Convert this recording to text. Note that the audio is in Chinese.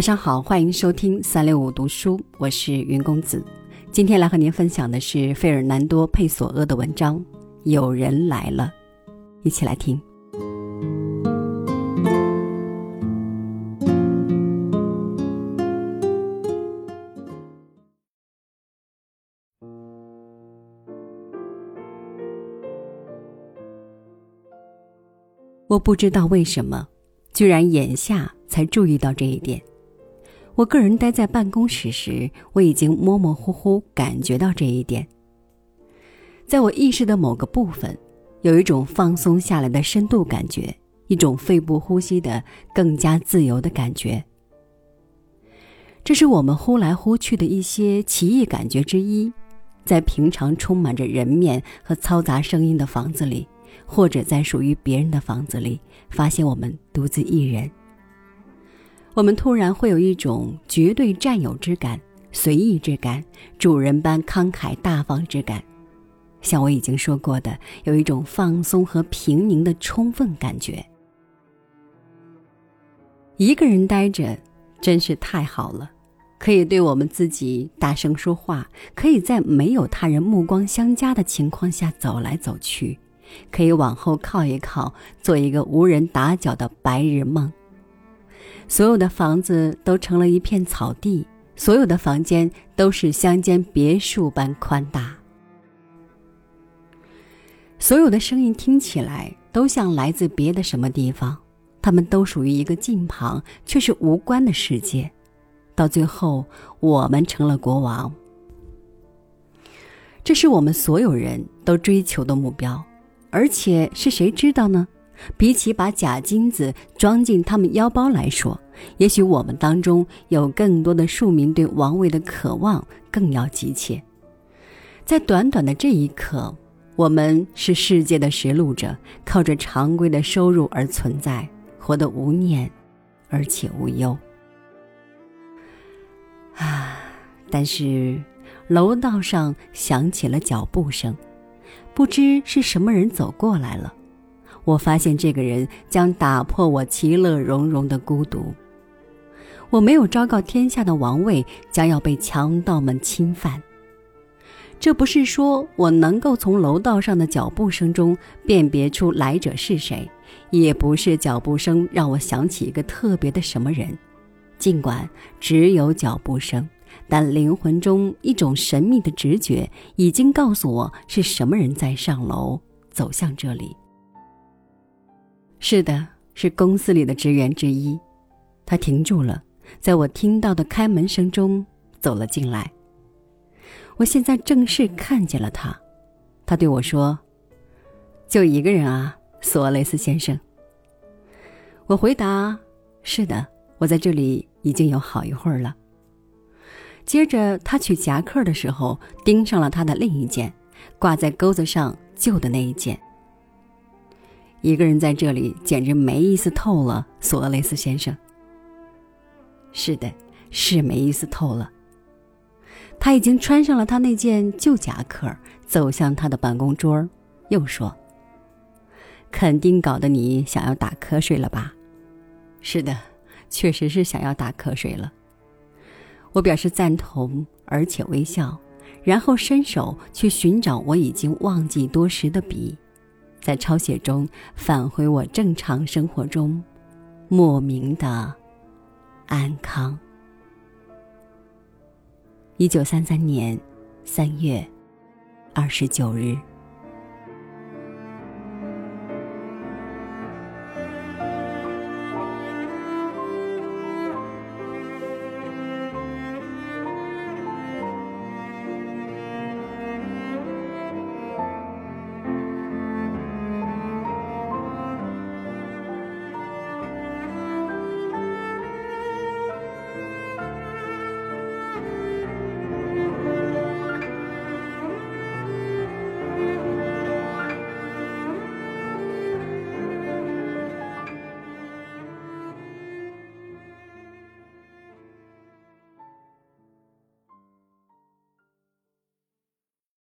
晚上好，欢迎收听三六五读书，我是云公子。今天来和您分享的是费尔南多·佩索阿的文章《有人来了》，一起来听。我不知道为什么，居然眼下才注意到这一点。我个人待在办公室时，我已经模模糊糊感觉到这一点。在我意识的某个部分，有一种放松下来的深度感觉，一种肺部呼吸的更加自由的感觉。这是我们呼来呼去的一些奇异感觉之一，在平常充满着人面和嘈杂声音的房子里。或者在属于别人的房子里，发现我们独自一人，我们突然会有一种绝对占有之感、随意之感、主人般慷慨大方之感。像我已经说过的，有一种放松和平宁的充分感觉。一个人待着真是太好了，可以对我们自己大声说话，可以在没有他人目光相加的情况下走来走去。可以往后靠一靠，做一个无人打搅的白日梦。所有的房子都成了一片草地，所有的房间都是乡间别墅般宽大。所有的声音听起来都像来自别的什么地方，它们都属于一个近旁却是无关的世界。到最后，我们成了国王。这是我们所有人都追求的目标。而且是谁知道呢？比起把假金子装进他们腰包来说，也许我们当中有更多的庶民对王位的渴望更要急切。在短短的这一刻，我们是世界的实录者，靠着常规的收入而存在，活得无念，而且无忧。啊！但是楼道上响起了脚步声。不知是什么人走过来了，我发现这个人将打破我其乐融融的孤独。我没有昭告天下的王位将要被强盗们侵犯。这不是说我能够从楼道上的脚步声中辨别出来者是谁，也不是脚步声让我想起一个特别的什么人，尽管只有脚步声。但灵魂中一种神秘的直觉已经告诉我是什么人在上楼走向这里。是的，是公司里的职员之一。他停住了，在我听到的开门声中走了进来。我现在正式看见了他。他对我说：“就一个人啊，索雷斯先生。”我回答：“是的，我在这里已经有好一会儿了。”接着，他取夹克的时候，盯上了他的另一件，挂在钩子上旧的那一件。一个人在这里简直没意思透了，索厄雷斯先生。是的，是没意思透了。他已经穿上了他那件旧夹克，走向他的办公桌，又说：“肯定搞得你想要打瞌睡了吧？”是的，确实是想要打瞌睡了。我表示赞同，而且微笑，然后伸手去寻找我已经忘记多时的笔，在抄写中返回我正常生活中莫名的安康。一九三三年三月二十九日。